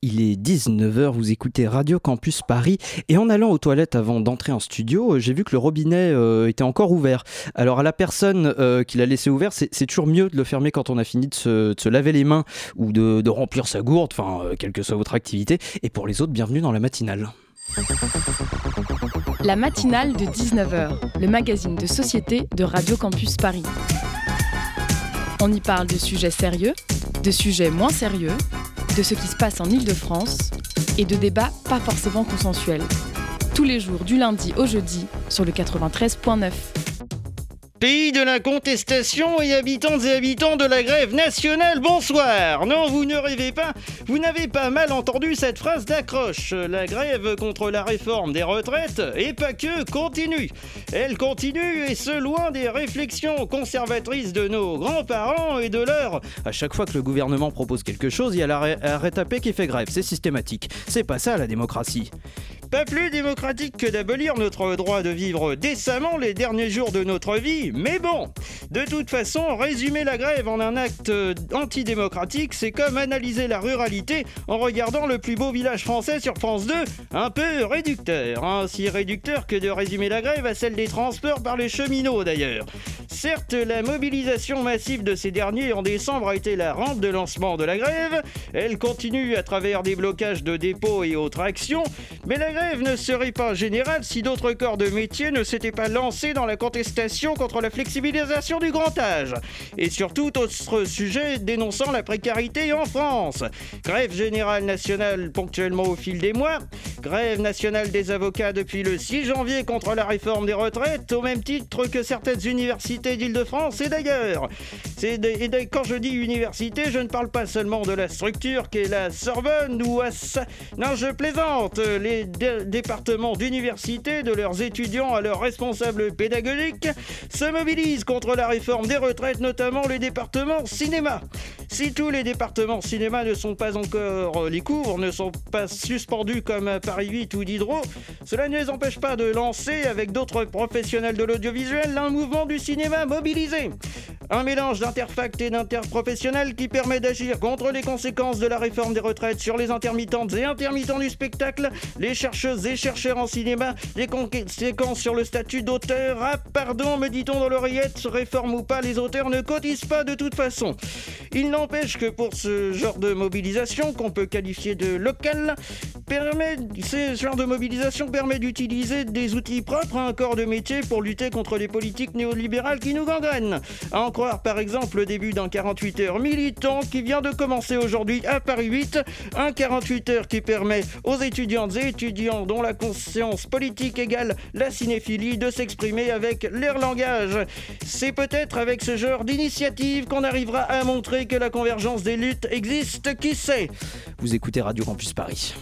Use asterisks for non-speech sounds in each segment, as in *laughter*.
Il est 19h, vous écoutez Radio Campus Paris et en allant aux toilettes avant d'entrer en studio, euh, j'ai vu que le robinet euh, était encore ouvert. Alors à la personne euh, qui l'a laissé ouvert, c'est toujours mieux de le fermer quand on a fini de se, laver les mains ou de, de remplir sa gourde, enfin quelle que soit votre activité. Et pour les autres, bienvenue dans la matinale. La matinale de 19h, le magazine de société de Radio Campus Paris. On y parle de sujets sérieux, de sujets moins sérieux de ce qui se passe en Ile-de-France et de débats pas forcément consensuels. Tous les jours du lundi au jeudi sur le 93.9. Pays de la contestation et habitantes et habitants de la grève nationale, bonsoir Non, vous ne rêvez pas, vous n'avez pas mal entendu cette phrase d'accroche. La grève contre la réforme des retraites, et pas que, continue. Elle continue, et ce loin des réflexions conservatrices de nos grands-parents et de leurs... À chaque fois que le gouvernement propose quelque chose, il y a l'arrêt tapé qui fait grève, c'est systématique. C'est pas ça la démocratie. Pas plus démocratique que d'abolir notre droit de vivre décemment les derniers jours de notre vie, mais bon, de toute façon, résumer la grève en un acte antidémocratique, c'est comme analyser la ruralité en regardant le plus beau village français sur France 2, un peu réducteur, hein, si réducteur que de résumer la grève à celle des transports par les cheminots d'ailleurs. Certes, la mobilisation massive de ces derniers en décembre a été la rampe de lancement de la grève, elle continue à travers des blocages de dépôts et autres actions, mais la grève ne serait pas générale si d'autres corps de métier ne s'étaient pas lancés dans la contestation contre la flexibilisation du grand âge. Et surtout, autre sujet dénonçant la précarité en France. Grève générale nationale ponctuellement au fil des mois. Grève nationale des avocats depuis le 6 janvier contre la réforme des retraites, au même titre que certaines universités d'Île-de-France et d'ailleurs. Et quand je dis université, je ne parle pas seulement de la structure qu'est la Sorbonne ou à... Non, je plaisante. Les départements d'université, de leurs étudiants à leurs responsables pédagogiques, se mobilisent contre la réforme des retraites, notamment les départements cinéma. Si tous les départements cinéma ne sont pas encore, euh, les cours ne sont pas suspendus comme à 8 ou Diderot, cela ne les empêche pas de lancer avec d'autres professionnels de l'audiovisuel un mouvement du cinéma mobilisé. Un mélange d'interfact et d'interprofessionnels qui permet d'agir contre les conséquences de la réforme des retraites sur les intermittentes et intermittents du spectacle, les chercheuses et chercheurs en cinéma, les conséquences sur le statut d'auteur. Ah, pardon, me dit-on dans l'oreillette, réforme ou pas, les auteurs ne cotisent pas de toute façon. Il n'empêche que pour ce genre de mobilisation, qu'on peut qualifier de local, permet, ce genre de mobilisation permet d'utiliser des outils propres à un corps de métier pour lutter contre les politiques néolibérales qui nous gangrènent par exemple le début d'un 48 heures militant qui vient de commencer aujourd'hui à Paris 8. Un 48 heures qui permet aux étudiantes et étudiants dont la conscience politique égale la cinéphilie de s'exprimer avec leur langage. C'est peut-être avec ce genre d'initiative qu'on arrivera à montrer que la convergence des luttes existe, qui sait? Vous écoutez Radio Campus Paris.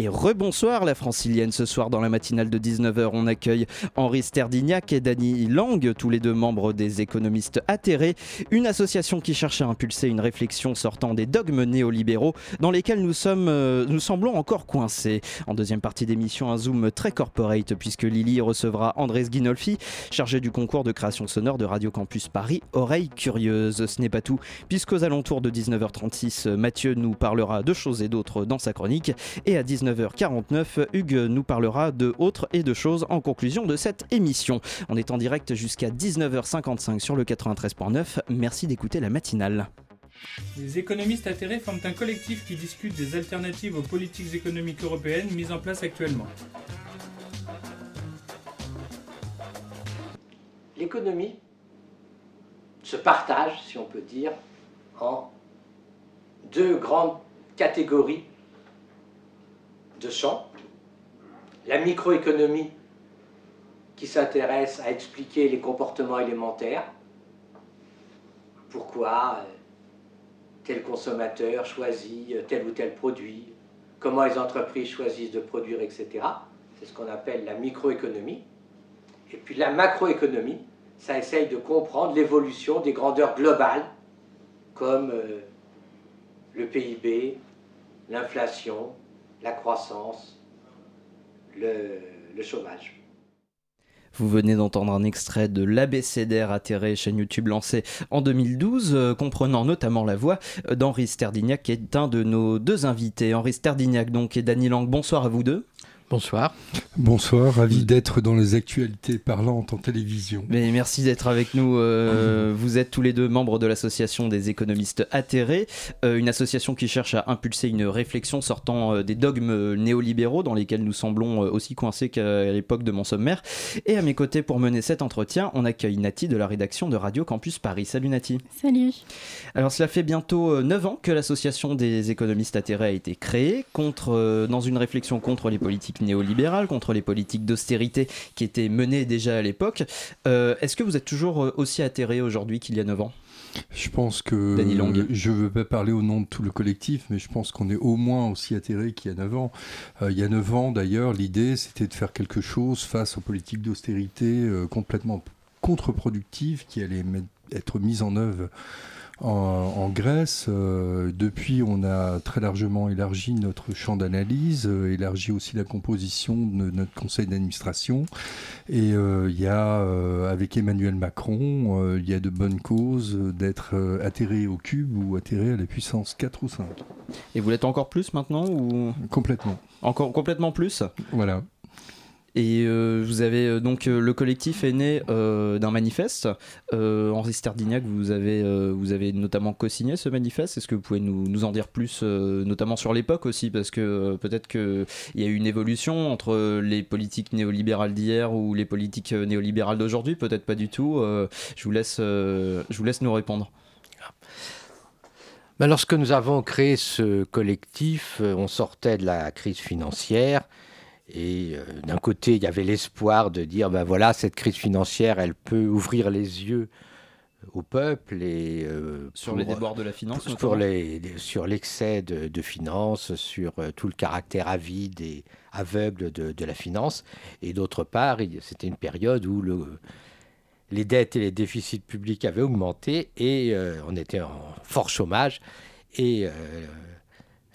Et rebonsoir la francilienne. Ce soir dans la matinale de 19h, on accueille Henri Sterdignac et Dany Lang, tous les deux membres des économistes atterrés, une association qui cherche à impulser une réflexion sortant des dogmes néolibéraux dans lesquels nous, sommes, euh, nous semblons encore coincés. En deuxième partie d'émission, un zoom très corporate puisque Lily recevra Andrés Guinolfi, chargé du concours de création sonore de Radio Campus Paris, Oreille Curieuse. Ce n'est pas tout, puisqu'aux alentours de 19h36, Mathieu nous parlera de choses et d'autres dans sa chronique et à 19 19h49, Hugues nous parlera de autres et de choses en conclusion de cette émission. On est en direct jusqu'à 19h55 sur le 93.9. Merci d'écouter la matinale. Les économistes atterrés forment un collectif qui discute des alternatives aux politiques économiques européennes mises en place actuellement. L'économie se partage, si on peut dire, en deux grandes catégories de champs. La microéconomie qui s'intéresse à expliquer les comportements élémentaires. Pourquoi euh, tel consommateur choisit euh, tel ou tel produit, comment les entreprises choisissent de produire, etc. C'est ce qu'on appelle la microéconomie. Et puis la macroéconomie, ça essaye de comprendre l'évolution des grandeurs globales, comme euh, le PIB, l'inflation, la croissance, le, chômage. Vous venez d'entendre un extrait de l'ABCDR atterré, chaîne YouTube lancée en 2012, euh, comprenant notamment la voix d'Henri Sterdignac, qui est un de nos deux invités. Henri Sterdignac donc et Dany Lang, bonsoir à vous deux. Bonsoir. Bonsoir, ravi d'être dans les actualités parlantes en télévision. Mais merci d'être avec nous. Euh, vous êtes tous les deux membres de l'association des économistes atterrés, euh, une association qui cherche à impulser une réflexion sortant euh, des dogmes néolibéraux dans lesquels nous semblons aussi coincés qu'à l'époque de mon sommaire. Et à mes côtés pour mener cet entretien, on accueille Nati de la rédaction de Radio Campus Paris. Salut Nati. Salut. Alors cela fait bientôt 9 ans que l'association des économistes atterrés a été créée contre, dans une réflexion contre les politiques néolibérale, contre les politiques d'austérité qui étaient menées déjà à l'époque. Euh, est-ce que vous êtes toujours euh, aussi atterré aujourd'hui qu'il y a 9 ans? Je pense que je ne veux pas parler au nom de tout le collectif, mais je pense qu'on est au moins aussi atterré qu'il y a 9 ans. Euh, il y a 9 ans, d'ailleurs, l'idée, c'était de faire quelque chose face aux politiques d'austérité complètement contre-productives qui allaient être mises en œuvre en, Grèce. Euh, depuis, on a très largement élargi notre champ d'analyse, euh, élargi aussi la composition de notre conseil d'administration. Et euh, il y a, avec Emmanuel Macron, il y a de bonnes causes d'être atterré au cube ou atterré à la puissance 4 ou 5. Et vous l'êtes encore plus maintenant ou... Complètement. Encore complètement plus? Voilà. Et euh, vous avez euh, donc euh, le collectif est né d'un manifeste. Henri Sterdignac, vous avez, vous avez notamment co-signé ce manifeste. Est-ce que vous pouvez nous, nous en dire plus, notamment sur l'époque aussi, parce que peut-être qu'il y a eu une évolution entre les politiques néolibérales d'hier ou les politiques néolibérales d'aujourd'hui, peut-être pas du tout. je, vous laisse, je vous laisse nous répondre. Ben, lorsque nous avons créé ce collectif, on sortait de la crise financière et euh, d'un côté, il y avait l'espoir de dire, ben voilà, cette crise financière, elle peut ouvrir les yeux au peuple et euh, sur les débords de la finance, sur les, sur l'excès de, de finances, sur euh, tout le caractère avide et aveugle de, de la finance. Et d'autre part, c'était une période où le, les dettes et les déficits publics avaient augmenté et on était en fort chômage et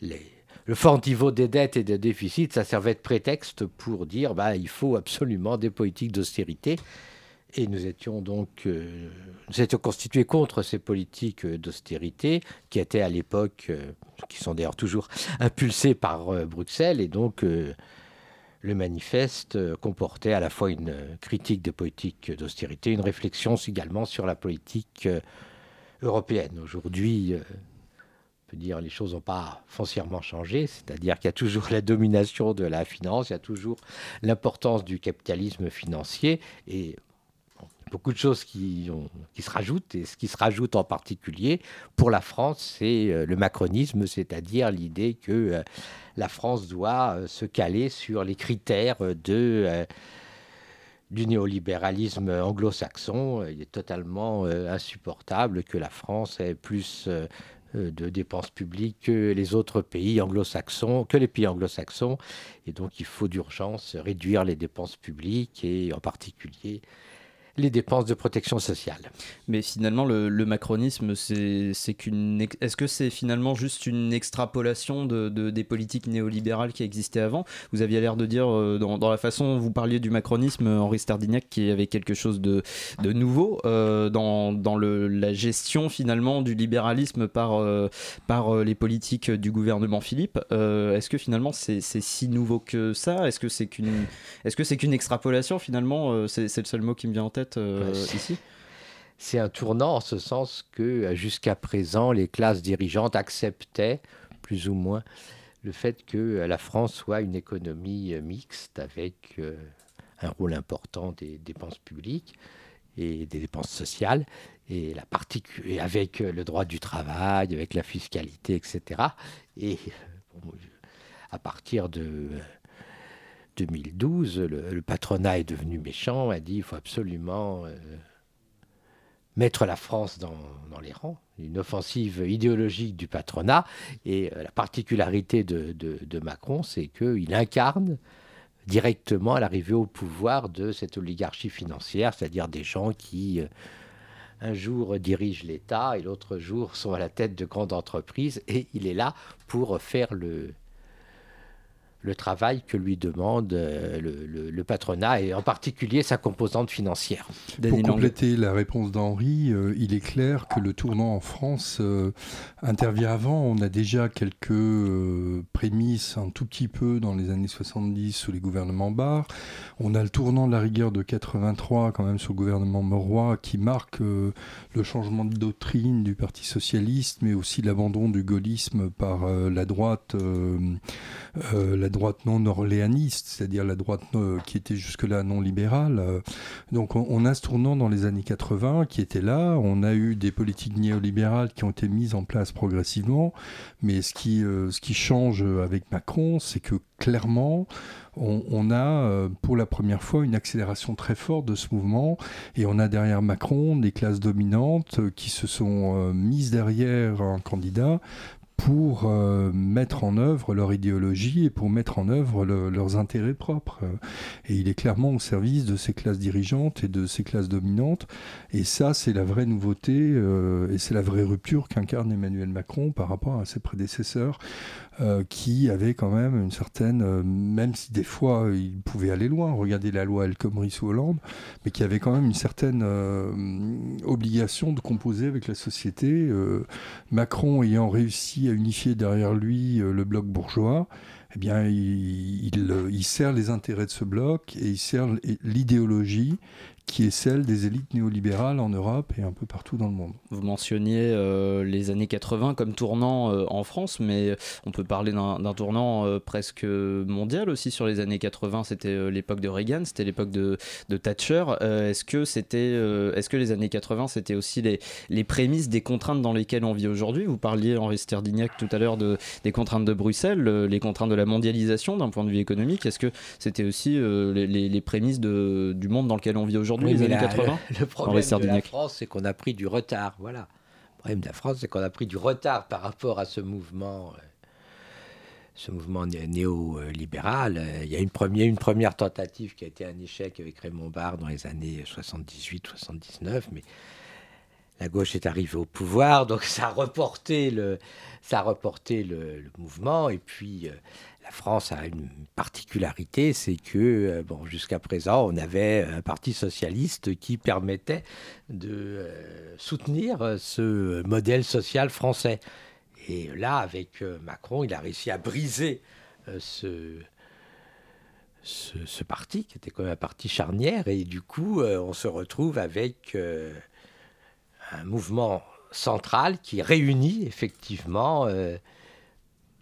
les le fort niveau des dettes et des déficits, ça servait de prétexte pour dire bah, il faut absolument des politiques d'austérité. Et nous étions donc euh, nous étions constitués contre ces politiques d'austérité qui étaient à l'époque, euh, qui sont d'ailleurs toujours impulsées par euh, Bruxelles. Et donc le manifeste comportait à la fois une critique des politiques d'austérité, une réflexion également sur la politique européenne. Aujourd'hui, dire les choses n'ont pas foncièrement changé, c'est-à-dire qu'il y a toujours la domination de la finance, il y a toujours l'importance du capitalisme financier et beaucoup de choses qui, qui, se rajoutent, et ce qui se rajoute en particulier pour la France, c'est euh, le macronisme, c'est-à-dire l'idée que euh, la France doit euh, se caler sur les critères de, du néolibéralisme anglo-saxon. Il est totalement insupportable que la France ait plus de dépenses publiques que les autres pays anglo-saxons, que les pays anglo-saxons. Et donc il faut d'urgence réduire les dépenses publiques et en particulier les dépenses de protection sociale. Mais finalement, le, macronisme, c'est qu'une. Est-ce que c'est finalement juste une extrapolation de, des politiques néolibérales qui existaient avant? Vous aviez l'air de dire, euh, dans, la façon dont vous parliez du macronisme, Henri Stardignac, qui avait quelque chose de, de nouveau euh, dans, dans le, la gestion finalement du libéralisme par, euh, par les politiques du gouvernement Philippe. Est-ce que finalement c'est si nouveau que ça? Est-ce que c'est qu'une est -ce c'est qu'une extrapolation finalement? C'est le seul mot qui me vient en tête. Euh, ici C'est un tournant en ce sens que euh, jusqu'à présent, les classes dirigeantes acceptaient plus ou moins le fait que euh, la France soit une économie mixte avec un rôle important des dépenses publiques et des dépenses sociales, et, la et avec le droit du travail, avec la fiscalité, etc. Et à partir de 2012, le, patronat est devenu méchant, a dit il faut absolument euh, mettre la France dans, les rangs, une offensive idéologique du patronat. Et euh, la particularité de, Macron, c'est qu'il incarne directement l'arrivée au pouvoir de cette oligarchie financière, c'est-à-dire des gens qui... Euh, un jour dirigent l'État et l'autre jour sont à la tête de grandes entreprises et il est là pour faire le, le travail que lui demande euh, le, patronat et en particulier sa composante financière. Pour compléter la réponse d'Henri, euh, il est clair que le tournant en France euh, intervient avant. On a déjà quelques prémices un tout petit peu dans les années 70 sous les gouvernements Barre. On a le tournant de la rigueur de 83 quand même sous le gouvernement Moroy qui marque le changement de doctrine du Parti socialiste mais aussi l'abandon du gaullisme par la droite, la droite non orléaniste, c'est-à-dire la droite euh, qui était jusque-là non libérale. Euh, donc on, a ce tournant dans les années 80 qui était là. On a eu des politiques néolibérales qui ont été mises en place progressivement. Mais ce qui, euh, ce qui change avec Macron, c'est que clairement, on, a pour la première fois une accélération très forte de ce mouvement et on a derrière Macron des classes dominantes qui se sont mises derrière un candidat pour euh, mettre en œuvre leur idéologie et pour mettre en œuvre leurs intérêts propres. Et il est clairement au service de ces classes dirigeantes et de ces classes dominantes. Et ça, c'est la vraie nouveauté euh, et c'est la vraie rupture qu'incarne Emmanuel Macron par rapport à ses prédécesseurs euh, qui avaient quand même une certaine, même si des fois il pouvait aller loin, regardez la loi El Khomri sous Hollande, mais qui avait quand même une certaine obligation de composer avec la société. Macron ayant réussi à unifier derrière lui euh, le bloc bourgeois, eh bien, il, il, sert les intérêts de ce bloc et il sert l'idéologie qui est celle des élites néolibérales en Europe et un peu partout dans le monde. Vous mentionniez euh, les années 80 comme tournant euh, en France, mais on peut parler d'un tournant euh, presque mondial aussi sur les années 80. C'était l'époque de Reagan, c'était l'époque de, Thatcher. est-ce que c'était, est-ce que les années 80 c'était aussi les, les, prémices des contraintes dans lesquelles on vit aujourd'hui? Vous parliez Henri Sterdignac tout à l'heure de, des contraintes de Bruxelles, les contraintes de la mondialisation d'un point de vue économique. Est-ce que c'était aussi les, les, prémices du monde dans lequel on vit aujourd'hui? Oui, les années 80 Le, problème de la France, c'est qu'on a pris du retard. Voilà. Le problème de la France, c'est qu'on a pris du retard par rapport à ce mouvement. Euh, ce mouvement néolibéral. Il y a une première, une première tentative qui a été un échec avec Raymond Barre dans les années 78-79, mais la gauche est arrivée au pouvoir, donc *laughs* ça a reporté le, ça a reporté le, mouvement. Et puis, euh, la France a une particularité, c'est que euh, jusqu'à présent, on avait un parti socialiste qui permettait de euh, soutenir ce modèle social français. Et là, avec euh, Macron, il a réussi à briser ce, ce, parti, qui était quand même un parti charnière, et du coup, on se retrouve avec un mouvement central qui réunit effectivement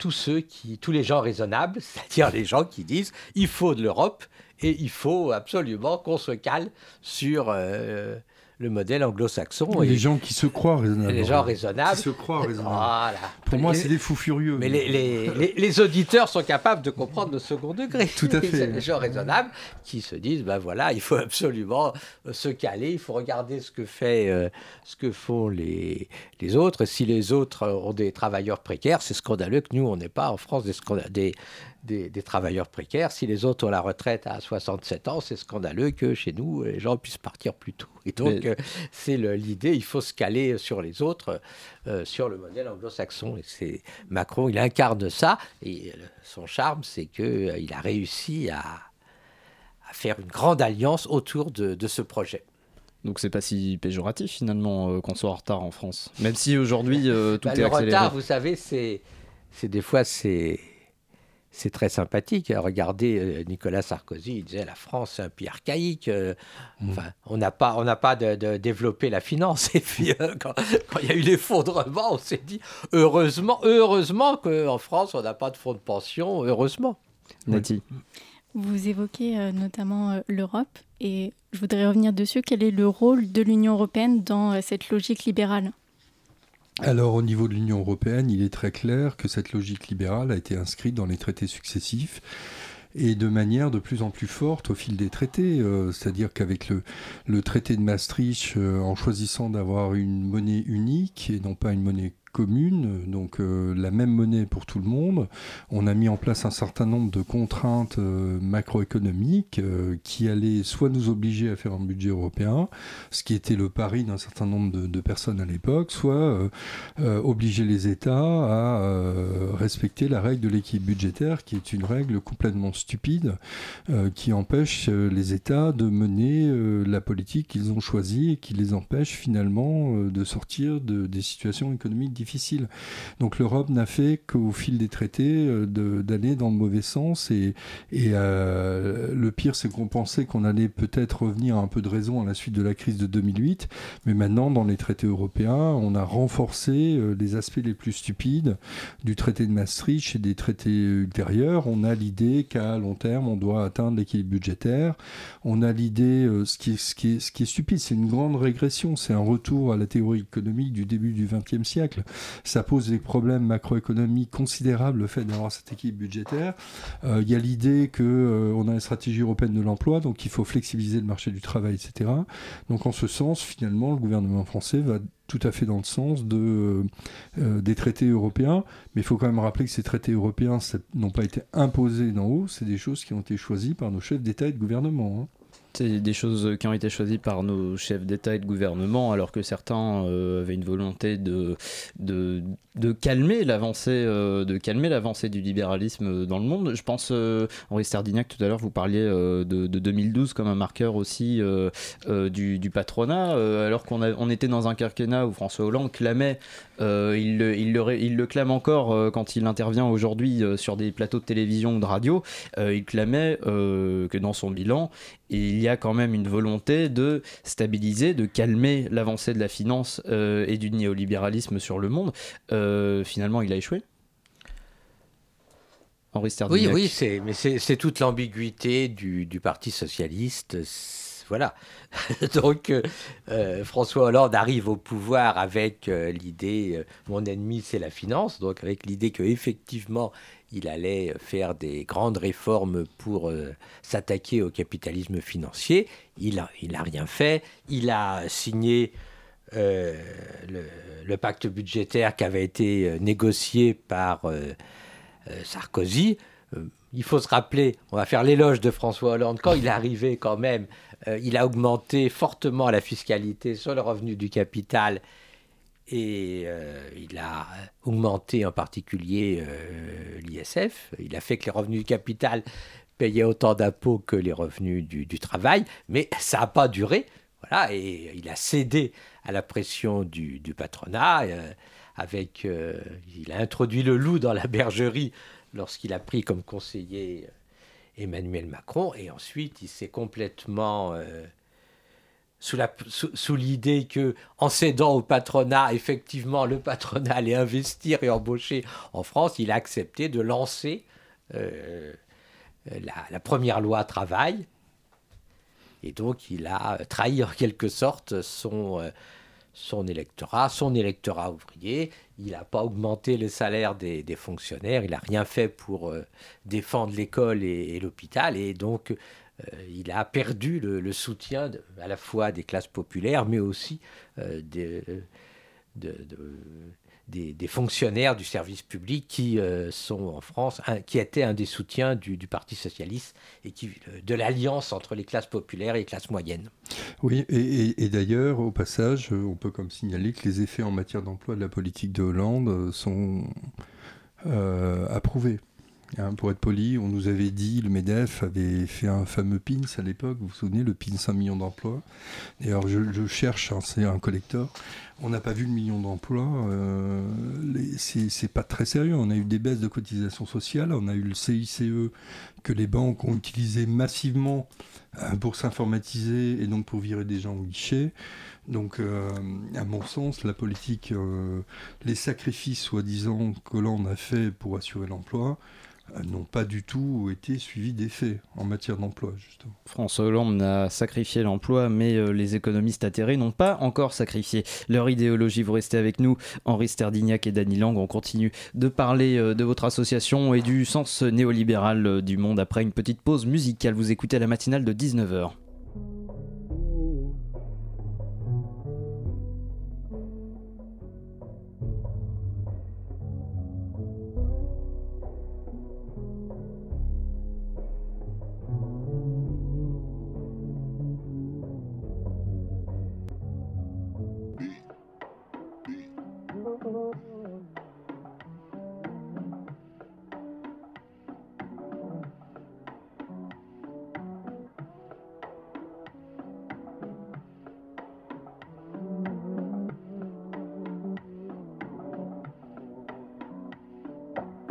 tous ceux qui, tous les gens raisonnables, *laughs* c'est-à-dire les gens qui disent il faut de l'Europe et il faut absolument qu'on se cale sur euh, le modèle anglo-saxon. Les gens qui se croient raisonnables. Les gens raisonnables. Qui se croient raisonnables. Pour moi, c'est des fous furieux. Mais les, les, les, auditeurs sont capables de comprendre le second degré. Tout à fait. *laughs* Les gens raisonnables qui se disent, ben voilà, il faut absolument euh, se caler, il faut regarder ce que, fait, euh, ce que font les, les autres. Si les autres ont des travailleurs précaires, c'est scandaleux que nous, on n'ait pas en France des, des, des, travailleurs précaires. Si les autres ont la retraite à 67 ans, c'est scandaleux que chez nous, les gens puissent partir plus tôt. Et donc, euh, c'est l'idée, il faut se caler sur les autres, euh, sur le modèle anglo-saxon. Et c'est Macron, il incarne ça. Et euh, son charme, c'est qu'il a réussi à, faire une grande alliance autour de, ce projet. Donc c'est pas si péjoratif finalement qu'on soit en retard en France. Même si aujourd'hui tout bah, est accéléré. Le retard, vous savez, c'est des fois c'est c'est très sympathique. Regardez euh, Nicolas Sarkozy, il disait la France c'est un pays archaïque. Euh, mm. Enfin, on n'a pas, on n'a pas de, développé la finance. *laughs* Et puis euh, quand, il y a eu l'effondrement, on s'est dit heureusement, heureusement qu'en France on n'a pas de fonds de pension. Heureusement. Nati. Vous évoquez notamment l'Europe et je voudrais revenir dessus. Quel est le rôle de l'Union européenne dans cette logique libérale? Alors au niveau de l'Union européenne, il est très clair que cette logique libérale a été inscrite dans les traités successifs et de manière de plus en plus forte au fil des traités. Euh, c'est-à-dire qu'avec le, traité de Maastricht, euh, en choisissant d'avoir une monnaie unique et non pas une monnaie commune, donc la même monnaie pour tout le monde. On a mis en place un certain nombre de contraintes macroéconomiques qui allaient soit nous obliger à faire un budget européen, ce qui était le pari d'un certain nombre de, personnes à l'époque, soit obliger les États à respecter la règle de l'équilibre budgétaire, qui est une règle complètement stupide, qui empêche les États de mener la politique qu'ils ont choisie et qui les empêche finalement euh, de sortir de, des situations économiques difficiles. Donc l'Europe n'a fait qu'au fil des traités euh, d'aller dans le mauvais sens et, euh, le pire c'est qu'on pensait qu'on allait peut-être revenir à un peu de raison à la suite de la crise de 2008, mais maintenant dans les traités européens on a renforcé les aspects les plus stupides du traité de Maastricht et des traités ultérieurs. On a l'idée qu'à long terme on doit atteindre l'équilibre budgétaire. On a l'idée, ce, qui ce qui est stupide, c'est une grande régression, c'est un retour à la théorie économique du début du XXe siècle. Ça pose des problèmes macroéconomiques considérables, le fait d'avoir cette équipe budgétaire. Euh, il y a l'idée qu'on euh, a une stratégie européenne de l'emploi, donc il faut flexibiliser le marché du travail, etc. Donc en ce sens, finalement, le gouvernement français va tout à fait dans le sens euh, des traités européens. Mais il faut quand même rappeler que ces traités européens n'ont pas été imposés d'en haut, c'est des choses qui ont été choisies par nos chefs d'État et de gouvernement. Hein. Des choses qui ont été choisies par nos chefs d'État et de gouvernement, alors que certains euh, avaient une volonté de, de, calmer l'avancée euh, de calmer l'avancée du libéralisme dans le monde. Je pense, euh, Henri Stardignac, tout à l'heure, vous parliez de, de, 2012 comme un marqueur aussi du, du, patronat, alors qu'on on était dans un quinquennat où François Hollande clamait, il, le, il, le, il, le, clame encore quand il intervient aujourd'hui sur des plateaux de télévision ou de radio, il clamait que dans son bilan, il y a quand même une volonté de stabiliser, de calmer l'avancée de la finance euh, et du néolibéralisme sur le monde. Euh, finalement, il a échoué Henri Oui, oui, c'est, mais c'est, toute l'ambiguïté du, Parti socialiste. Voilà. *laughs* Donc, euh, François Hollande arrive au pouvoir avec l'idée mon ennemi, c'est la finance. Donc, avec l'idée que effectivement, il allait faire des grandes réformes pour euh, s'attaquer au capitalisme financier. Il n'a il a rien fait. Il a signé euh, le, pacte budgétaire qui avait été euh, négocié par Sarkozy. il faut se rappeler, on va faire l'éloge de François Hollande, quand il est arrivé quand même, il a augmenté fortement la fiscalité sur le revenu du capital et euh, il a augmenté en particulier euh, l'ISF. Il a fait que les revenus du capital payaient autant d'impôts que les revenus du, travail, mais ça n'a pas duré. Voilà, et il a cédé à la pression du, patronat. Euh, avec, il a introduit le loup dans la bergerie lorsqu'il a pris comme conseiller Emmanuel Macron, et ensuite il s'est complètement sous, l'idée que, en cédant au patronat, effectivement, le patronat allait investir et embaucher en France, il a accepté de lancer euh, la, première loi travail. Et donc, il a trahi en quelque sorte son, euh, son électorat, son électorat ouvrier. Il n'a pas augmenté le salaire des, fonctionnaires, il n'a rien fait pour euh, défendre l'école et, l'hôpital. Et donc, euh, il a perdu le, soutien à la fois des classes populaires, mais aussi euh, des, fonctionnaires du service public qui euh, sont en France, qui étaient un des soutiens du, Parti socialiste et qui, de l'alliance entre les classes populaires et les classes moyennes. Oui, et, d'ailleurs, au passage, on peut comme signaler que les effets en matière d'emploi de la politique de Hollande sont approuvés. Pour être poli, on nous avait dit, le MEDEF avait fait un fameux PINS à l'époque, vous vous souvenez, le PINS 5 millions d'emplois. D'ailleurs, je, cherche, hein, c'est un collecteur. On n'a pas vu le million d'emplois. Euh, c'est pas très sérieux. On a eu des baisses de cotisations sociales. On a eu le CICE que les banques ont utilisé massivement euh, pour s'informatiser et donc pour virer des gens au guichet. Donc, euh, à mon sens, la politique, euh, les sacrifices soi-disant que l'on a fait pour assurer l'emploi, n'ont pas du tout été suivis d'effets en matière d'emploi, justement. François Hollande a sacrifié l'emploi, mais euh, les économistes atterrés n'ont pas encore sacrifié leur idéologie. Vous restez avec nous, Henri Sterdignac et Dany Lang. On continue de parler euh, de votre association et du sens néolibéral euh, du monde après une petite pause musicale. Vous écoutez la matinale de 19h.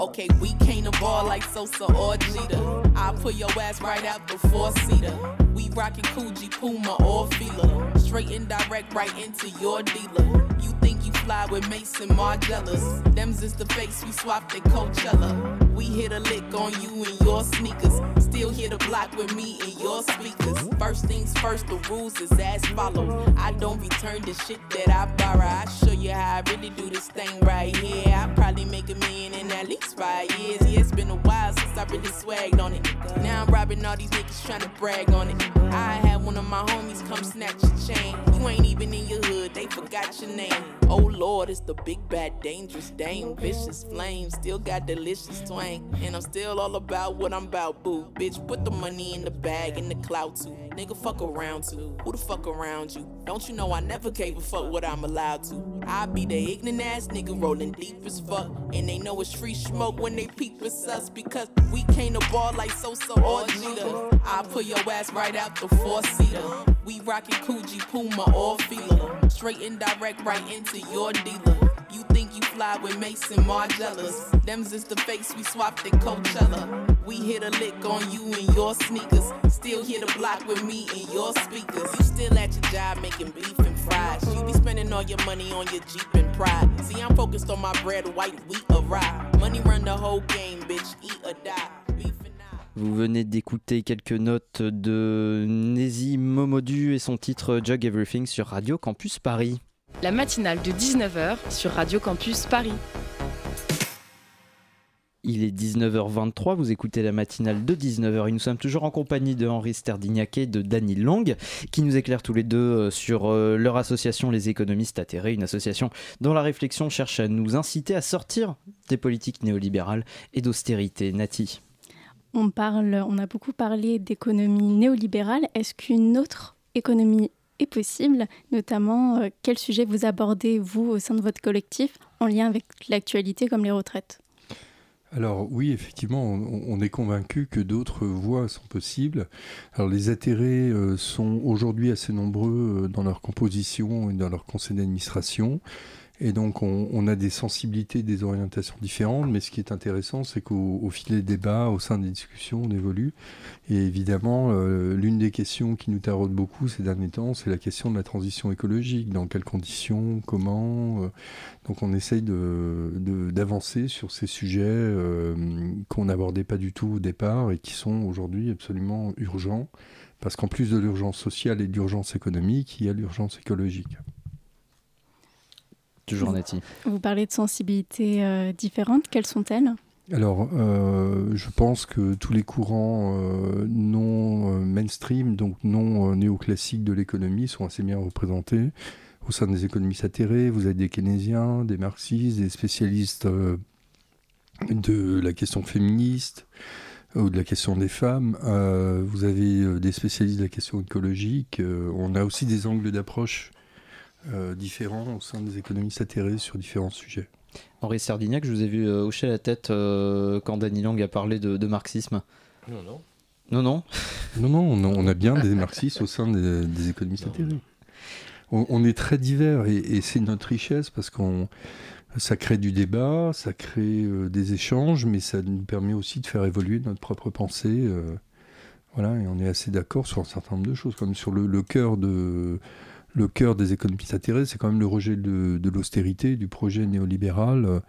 Okay, we came to ball like Sosa or Jeter. I'll put your ass right out the four seater. We rockin' Coogee, Puma, or Fila. Straight and direct right into your dealer. You think you fly with Mason Margellas. Them's is the face we swapped at Coachella. We hit a lick on you and your sneakers. Still hit a block with me and your speakers. First things first, the rules is as follows. I don't return the shit that I borrow. I show you how I really do this thing right here. I probably make a million in at least five years. Yeah, it's been a while since I really swagged on it. Now I'm robbing all these niggas trying to brag on it. I had one of my homies come snatch your chain. You ain't even in your hood, they forgot your name. Oh Lord, it's the big bad dangerous dame. Vicious flame, still got delicious twang. And I'm still all about what I'm about, boo. Bitch, put the money in the bag and the clout too. Nigga, fuck around too. Who the fuck around you? Don't you know I never gave a fuck what I'm allowed to? I be the ignorant ass nigga rolling deep as fuck. And they know it's free smoke when they peep with us because we came to ball like Sosa or Jeter. I put your ass right out the four seater. We rockin' Coogee, Puma, or Fila. Straight and direct right into your dealer. You think fly with Mason Margellas. Them's is the face we swapped at Coachella. We hit a lick on you and your sneakers. Still hit a block with me and your speakers. You still at your job making beef and fries. You be spending all your money on your Jeep and pride. See, I'm focused on my bread, white wheat, or rye. Money run the whole game, bitch. Eat or die. Vous venez d'écouter quelques notes de Nézi Momodu et son titre Jug Everything sur Radio Campus Paris. La matinale de 19h sur Radio Campus Paris. Il est 19h23, vous écoutez la matinale de 19h et nous sommes toujours en compagnie de Henri Sterdignac et de Dany Lang qui nous éclairent tous les deux euh, sur euh, leur association Les économistes atterrés, une association dont la réflexion cherche à nous inciter à sortir des politiques néolibérales et d'austérité. Nati on, parle, on a beaucoup parlé d'économie néolibérale. Est-ce qu'une autre économie est possible Notamment, euh, quel sujet vous abordez, vous, au sein de votre collectif, en lien avec l'actualité comme les retraites? Alors oui, effectivement, on, est convaincu que d'autres voies sont possibles. Alors les atterrés euh, sont aujourd'hui assez nombreux euh, dans leur composition et dans leur conseil d'administration. Et donc, on, a des sensibilités, des orientations différentes, mais ce qui est intéressant, c'est qu'au fil des débats, au sein des discussions, on évolue. Et évidemment, euh, l'une des questions qui nous taraude beaucoup ces derniers temps, c'est la question de la transition écologique. Dans quelles conditions Comment euh, Donc, on essaye d'avancer de, sur ces sujets euh, qu'on n'abordait pas du tout au départ et qui sont aujourd'hui absolument urgents. Parce qu'en plus de l'urgence sociale et de l'urgence économique, il y a l'urgence écologique. Vous parlez de sensibilités euh, différentes. Quelles sont-elles? Alors, euh, je pense que tous les courants euh, non mainstream, donc non néoclassiques de l'économie, sont assez bien représentés. Au sein des économistes atterrés, vous avez des keynésiens, des marxistes, des spécialistes de la question féministe ou de la question des femmes. vous avez des spécialistes de la question écologique. on a aussi des angles d'approche euh, différents au sein des économistes atterrés sur différents sujets. Henri Sardignac, je vous ai vu euh, hocher la tête euh, quand Dany Lang a parlé de, marxisme. Non, non. Non, non. non, non, on a, bien des *laughs* marxistes au sein des, économistes atterrés. On, est très divers et, c'est notre richesse parce qu'on ça crée du débat, ça crée des échanges, mais ça nous permet aussi de faire évoluer notre propre pensée. voilà, et on est assez d'accord sur un certain nombre de choses, comme sur le, le cœur de le cœur des économies atterrées, c'est quand même le rejet de, l'austérité, du projet néolibéral euh,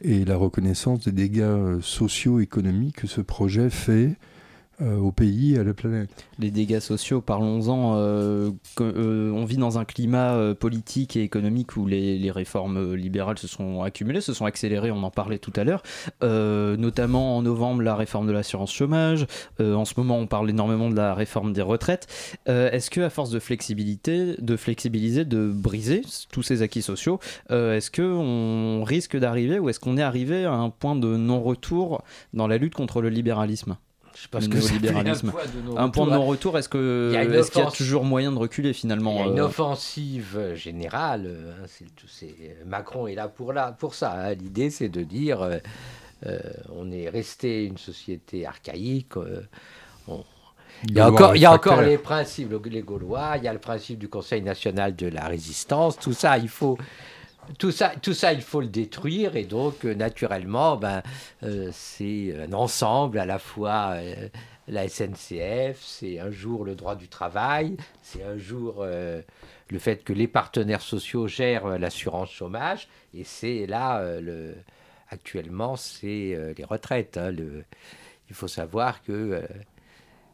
et la reconnaissance des dégâts euh, socio-économiques que ce projet fait au pays à la planète. Les dégâts sociaux, parlons-en. Euh, euh, on vit dans un climat politique et économique où les, réformes libérales se sont accumulées, se sont accélérées, on en parlait tout à l'heure. notamment en novembre, la réforme de l'assurance chômage. en ce moment, on parle énormément de la réforme des retraites. est-ce que, à force de flexibilité, de flexibiliser, de briser tous ces acquis sociaux, est-ce qu'on risque d'arriver ou est-ce qu'on est arrivé à un point de non-retour dans la lutte contre le libéralisme? Je pense que libéralisme. Un point de non-retour, est-ce qu'il est y a toujours moyen de reculer finalement Il y a une euh offensive générale. Hein, Macron est là pour, là, pour ça. Hein. L'idée, c'est de dire euh, euh, on est resté une société archaïque. il y a encore, il y a encore les principes, les Gaulois, il y a le principe du Conseil national de la résistance, tout ça, il faut tout ça, tout ça, il faut le détruire et donc naturellement, ben, c'est un ensemble à la fois la SNCF, c'est un jour le droit du travail, c'est un jour le fait que les partenaires sociaux gèrent l'assurance chômage et c'est là le actuellement, c'est euh, les retraites. Hein, il faut savoir que euh,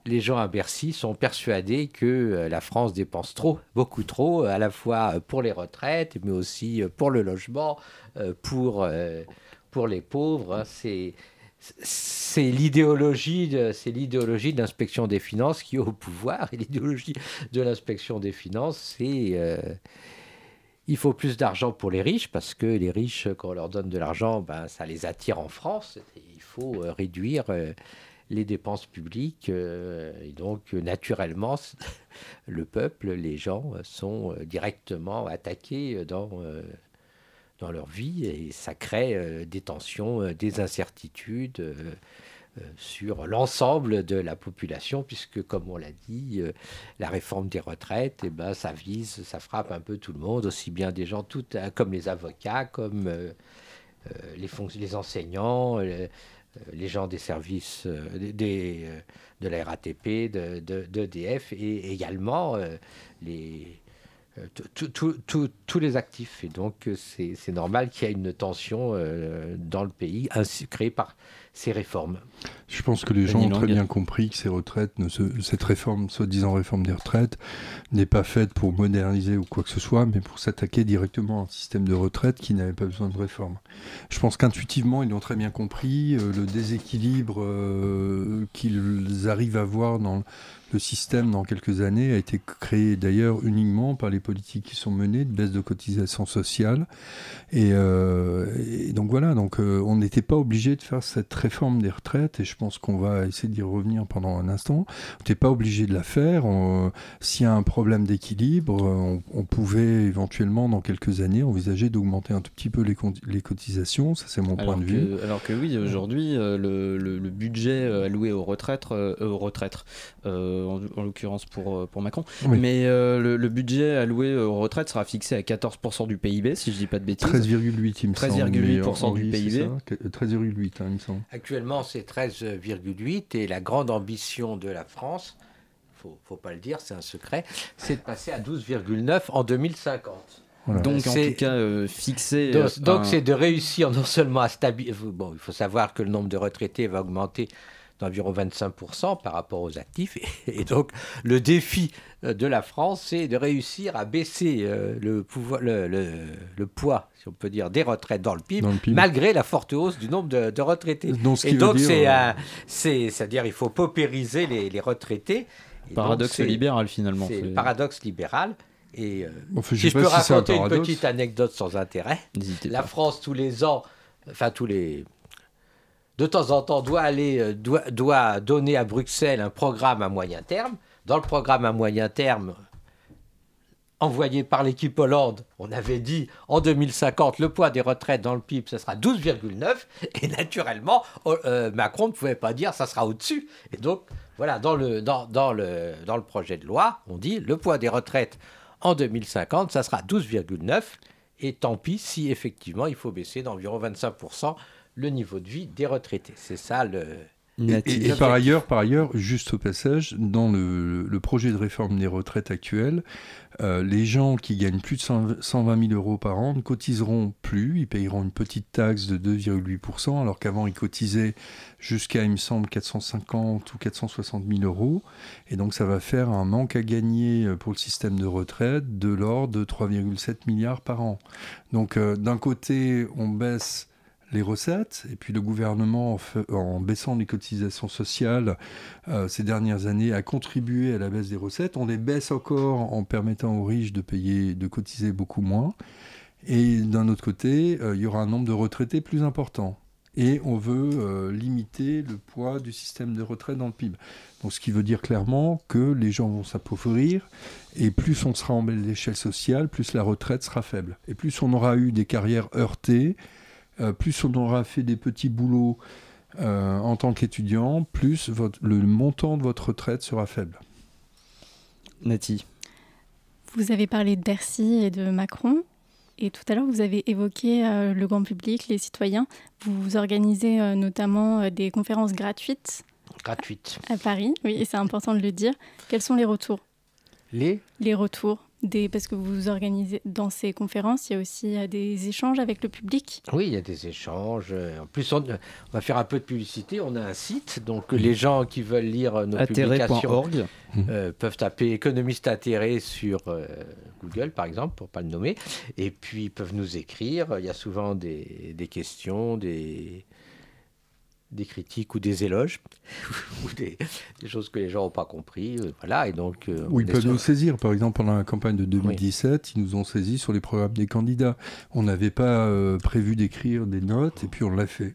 les gens à Bercy sont persuadés que euh, la France dépense trop, beaucoup trop, à la fois pour les retraites, mais aussi pour le logement, pour, pour les pauvres. Hein. C'est l'idéologie, l'idéologie de l'inspection des finances qui est au pouvoir. Et l'idéologie de l'inspection des finances, c'est il faut plus d'argent pour les riches parce que les riches, quand on leur donne de l'argent, ben, ça les attire en France. il faut euh, réduire euh, les dépenses publiques. Euh, et donc, naturellement, *laughs* le peuple, les gens sont directement attaqués dans, dans leur vie et ça crée des tensions, des incertitudes euh, sur l'ensemble de la population, puisque, comme on l'a dit, euh, la réforme des retraites, et eh ben, ça vise, ça frappe un peu tout le monde, aussi bien des gens tout, euh, comme les avocats, comme les, les, enseignants, les gens des services des, de la RATP, d'EDF, de, et également les tous les actifs. Et donc, c'est normal qu'il y ait une tension dans le pays, ainsi, créée par ces réformes Je pense que les gens ont très bien compris que ces retraites, ne cette réforme, soi-disant réforme des retraites, n'est pas faite pour moderniser ou quoi que ce soit, mais pour s'attaquer directement à un système de retraite qui n'avait pas besoin de réforme. Je pense qu'intuitivement, ils ont très bien compris euh, le déséquilibre euh, qu'ils arrivent à voir dans le système dans quelques années a été créé d'ailleurs uniquement par les politiques qui sont menées de baisse de cotisation sociale. Et, euh, donc voilà, donc on n'était pas obligé de faire cette réforme des retraites, et je pense qu'on va essayer d'y revenir pendant un instant, on n'était pas obligé de la faire. S'il y a un problème d'équilibre, on, pouvait éventuellement, dans quelques années, envisager d'augmenter un tout petit peu les, les cotisations. Ça, c'est mon point de vue. Alors que oui, aujourd'hui, euh, le, budget euh, alloué aux retraites, euh, aux retraites en, l'occurrence pour, pour Macron, mais le, budget alloué aux retraites sera fixé à 14% du PIB, si je dis pas de bêtises. 13,8, il me semble. 13,8% du PIB. 13,8, hein, il me semble. Actuellement, c'est 13,8 et la grande ambition de la France, il ne faut pas le dire, c'est un secret, c'est de passer à 12,9 en 2050. Donc, en tout cas, euh, fixé. Donc, euh, c'est de réussir non seulement à stabiliser. Bon, il faut savoir que le nombre de retraités va augmenter d'environ 25% par rapport aux actifs. Et, donc, le défi euh, de la France, c'est de réussir à baisser euh, le, pouvoir, le, le, poids, si on peut dire, des retraites dans le PIB, malgré la forte hausse du nombre de, retraités. et donc, euh, c'est, c'est-à-dire, il faut paupériser les, les retraités. paradoxe libéral, finalement. C'est le paradoxe libéral. Et si je peux raconter une petite anecdote sans intérêt, la France, tous les ans, enfin tous les de temps en temps, doit, aller, euh, doit, donner à Bruxelles un programme à moyen terme. Dans le programme à moyen terme, envoyé par l'équipe Hollande, on avait dit en 2050 le poids des retraites dans le PIB ce sera 12,9 et naturellement oh, euh, Macron ne pouvait pas dire ça sera au-dessus. Et donc voilà dans le, dans, dans, le, dans le projet de loi on dit le poids des retraites en 2050 ça sera 12,9 et tant pis si effectivement il faut baisser d'environ 25% le niveau de vie des retraités. C'est ça le. Et, par ailleurs, par ailleurs, juste au passage, dans le, projet de réforme des retraites actuelles, euh, les gens qui gagnent plus de 120 000 euros par an ne cotiseront plus, ils payeront une petite taxe de 2,8%, alors qu'avant ils cotisaient jusqu'à, il me semble, 450 ou 460 000 euros. Et donc ça va faire un manque à gagner euh, pour le système de retraite de l'ordre de 3,7 milliards par an. Donc euh, d'un côté, on baisse les recettes. Et puis le gouvernement, en, baissant les cotisations sociales euh, ces dernières années, a contribué à la baisse des recettes. On les baisse encore en permettant aux riches de payer, de cotiser beaucoup moins. Et d'un autre côté, euh, il y aura un nombre de retraités plus important. Et on veut euh, limiter le poids du système de retraite dans le PIB. Donc, ce qui veut dire clairement que les gens vont s'appauvrir, et plus on sera en belle échelle sociale, plus la retraite sera faible. Et plus on aura eu des carrières heurtées, plus on aura fait des petits boulots euh, en tant qu'étudiant, plus le montant de votre retraite sera faible. Nati Vous avez parlé de Bercy et de Macron. Et tout à l'heure, vous avez évoqué le grand public, les citoyens. Vous organisez notamment des conférences gratuites. Gratuites. À Paris, oui, et c'est important de le dire. Quels sont les retours? Les? Les retours parce que vous organisez dans ces conférences, il y a aussi euh, des échanges avec le public. Oui, il y a des échanges. En plus, on, va faire un peu de publicité. On a un site, donc les gens qui veulent lire nos publications euh, peuvent taper économiste atterré sur euh, Google, par exemple, pour pas le nommer, et puis peuvent nous écrire. Il y a souvent des, des questions, des des critiques ou des éloges *laughs* ou des, choses que les gens n'ont pas compris. Euh, voilà, et donc, euh, ils peuvent nous saisir. Par exemple, pendant la campagne de 2017, ils nous ont saisi sur les programmes des candidats. On n'avait pas euh, prévu d'écrire des notes et puis on l'a fait.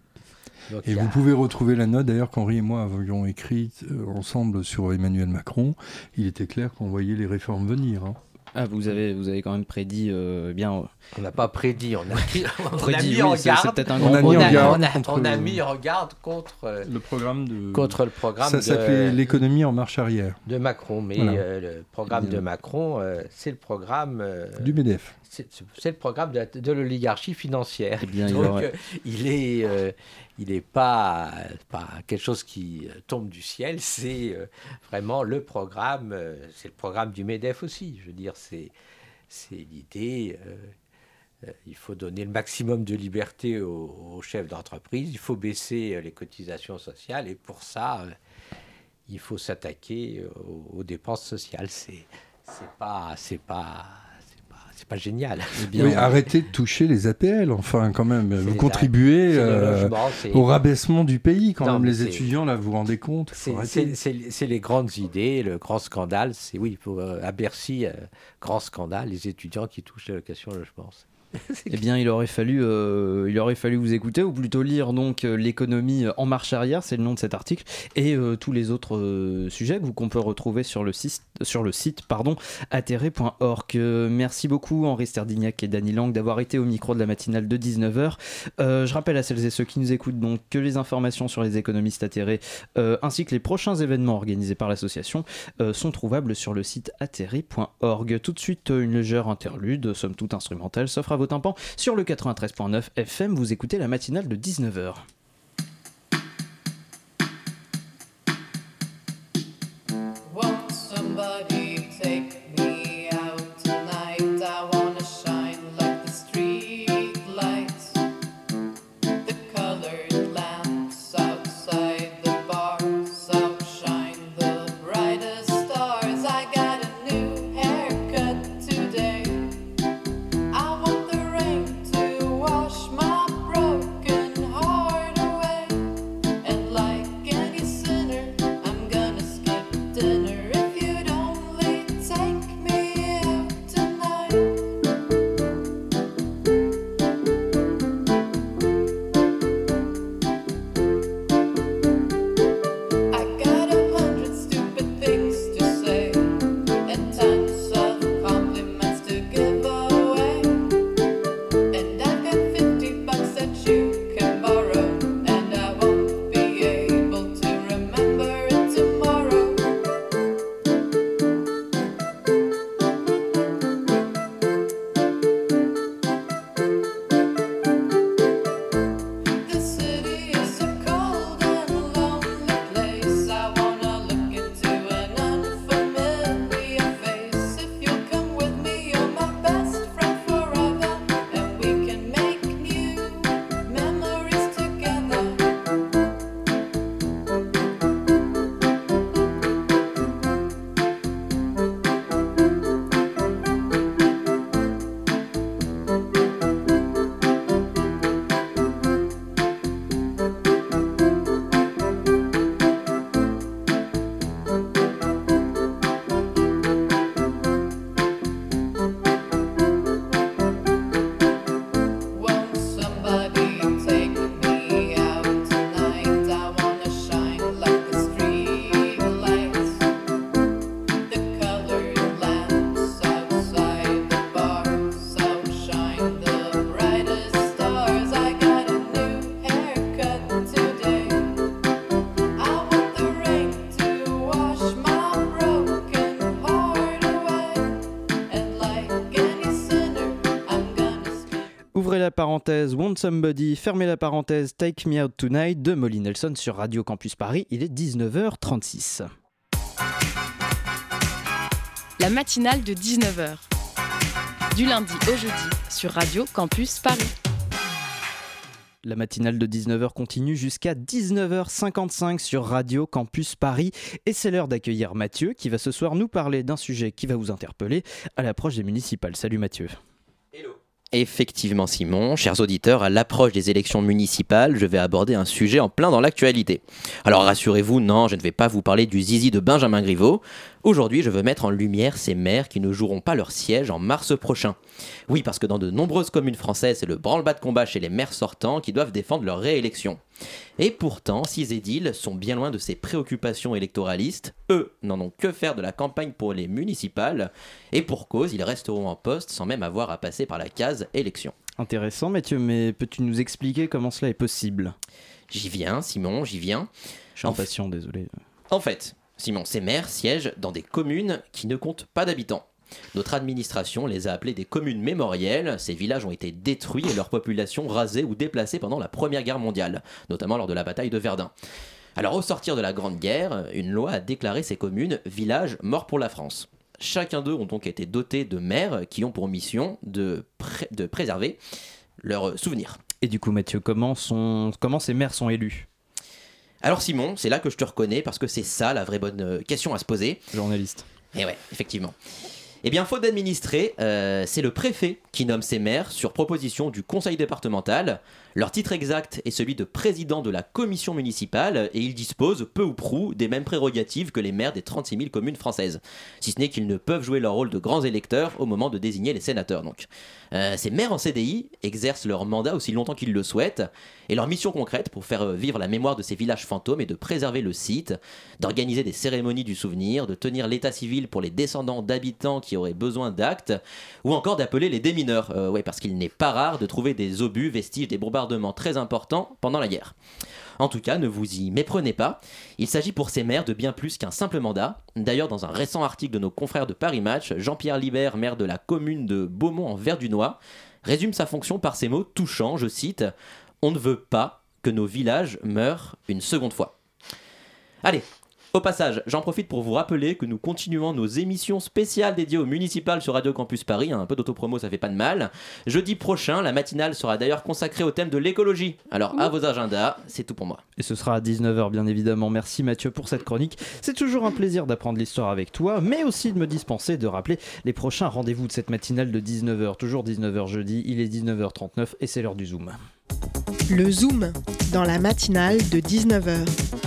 et vous pouvez retrouver la note d'ailleurs qu'Henri et moi avions écrite ensemble sur Emmanuel Macron. Il était clair qu'on voyait les réformes venir. Hein. Ah, vous avez, vous avez quand même prédit euh, bien. Euh, on n'a pas prédit, on a, mis en garde. On a mis en garde. On a, mis en garde contre euh, le programme de. Contre le programme. Ça s'appelait l'économie en marche arrière. De Macron, mais le programme de Macron, c'est le programme. du Medef c'est le programme de, l'oligarchie financière. Eh bien, Donc, il est, euh, il n'est pas, pas quelque chose qui euh, tombe du ciel, c'est euh, vraiment le programme, c'est le programme du MEDEF aussi. Je veux dire, c'est l'idée. il faut donner le maximum de liberté aux, chefs d'entreprise, il faut baisser les cotisations sociales, et pour ça, il faut s'attaquer aux, aux, dépenses sociales. C'est pas, c'est pas c'est pas génial. Eh arrêtez de toucher les APL, enfin, quand même. Vous contribuez euh, au rabaissement du pays, quand même, les étudiants, là, vous vous rendez compte C'est les grandes idées, le grand scandale. C'est, oui, euh, à Bercy, euh, grand scandale, les étudiants qui touchent l'allocation logement. *laughs* eh bien, il aurait fallu, euh, il aurait fallu vous écouter ou plutôt lire donc euh, l'économie en marche arrière, c'est le nom de cet article, et euh, tous les autres sujets qu'on peut retrouver sur le site, sur le site pardon, atterré.org. merci beaucoup Henri Sterdignac et Dany Lang d'avoir été au micro de la matinale de 19h. je rappelle à celles et ceux qui nous écoutent donc que les informations sur les économistes atterrés ainsi que les prochains événements organisés par l'association sont trouvables sur le site atterré.org. Tout de suite une légère interlude, somme toute instrumentale, s'offre à vos sur le 93.9 FM. Vous écoutez la matinale de 19h. take parenthèse Want Somebody, fermez la parenthèse Take Me Out Tonight de Molly Nelson sur Radio Campus Paris. Il est 19h36. La matinale de 19h. Du lundi au jeudi sur Radio Campus Paris. La matinale de 19h continue jusqu'à 19h55 sur Radio Campus Paris. Et c'est l'heure d'accueillir Mathieu qui va ce soir nous parler d'un sujet qui va vous interpeller à l'approche des municipales. Salut Mathieu. Effectivement, Simon, chers auditeurs, à l'approche des élections municipales, je vais aborder un sujet en plein dans l'actualité. Alors rassurez-vous, non, je ne vais pas vous parler du zizi de Benjamin Griveaux. Aujourd'hui, je veux mettre en lumière ces maires qui ne joueront pas leur siège en mars prochain. Oui, parce que dans de nombreuses communes françaises, c'est le branle-bas de combat chez les maires sortants qui doivent défendre leur réélection. Et pourtant, ces édiles sont bien loin de ces préoccupations électoralistes. Eux n'en ont que faire de la campagne pour les municipales. Et pour cause, ils resteront en poste sans même avoir à passer par la case élection. Intéressant, Mathieu, mais peux-tu nous expliquer comment cela est possible? J'y viens, Simon, j'y viens. Je suis impatient, désolé. En fait, Simon, ces maires siègent dans des communes qui ne comptent pas d'habitants. Notre administration les a appelés des communes mémorielles. Ces villages ont été détruits et leur population rasée ou déplacée pendant la Première Guerre mondiale, notamment lors de la bataille de Verdun. Alors au sortir de la Grande Guerre, une loi a déclaré ces communes villages morts pour la France. Chacun d'eux ont donc été dotés de maires qui ont pour mission de, préserver leurs souvenirs. Et du coup Mathieu, comment ces maires sont élus? Alors Simon, c'est là que je te reconnais parce que c'est ça la vraie bonne euh, question à se poser. Journaliste. Et ouais, effectivement. Eh bien, faute d'administrer, euh, c'est le préfet qui nomme ses maires sur proposition du conseil départemental. Leur titre exact est celui de président de la commission municipale et ils disposent peu ou prou des mêmes prérogatives que les maires des 36 000 communes françaises. Si ce n'est qu'ils ne peuvent jouer leur rôle de grands électeurs au moment de désigner les sénateurs. Donc. Euh, ces maires en CDI exercent leur mandat aussi longtemps qu'ils le souhaitent et leur mission concrète pour faire vivre la mémoire de ces villages fantômes est de préserver le site, d'organiser des cérémonies du souvenir, de tenir l'état civil pour les descendants d'habitants qui auraient besoin d'actes ou encore d'appeler les démineurs. Euh, parce qu'il n'est pas rare de trouver des obus, vestiges des très important pendant la guerre. En tout cas, ne vous y méprenez pas. Il s'agit pour ces maires de bien plus qu'un simple mandat. D'ailleurs, dans un récent article de nos confrères de Paris Match, Jean-Pierre Libert, maire de la commune de Beaumont en Verdunois, résume sa fonction par ces mots touchants, je cite On ne veut pas que nos villages meurent une seconde fois. Allez, au passage, j'en profite pour vous rappeler que nous continuons nos émissions spéciales dédiées aux municipales sur Radio Campus Paris. Un peu d'autopromo, ça fait pas de mal. Jeudi prochain, la matinale sera d'ailleurs consacrée au thème de l'écologie. Alors, à vos agendas, c'est tout pour moi. Et ce sera à 19h, bien évidemment. Merci Mathieu pour cette chronique. C'est toujours un plaisir d'apprendre l'histoire avec toi, mais aussi de me dispenser de rappeler les prochains rendez-vous de cette matinale de 19h. Toujours 19h jeudi, il est 19h39 et c'est l'heure du Zoom. Le Zoom, dans la matinale de 19h.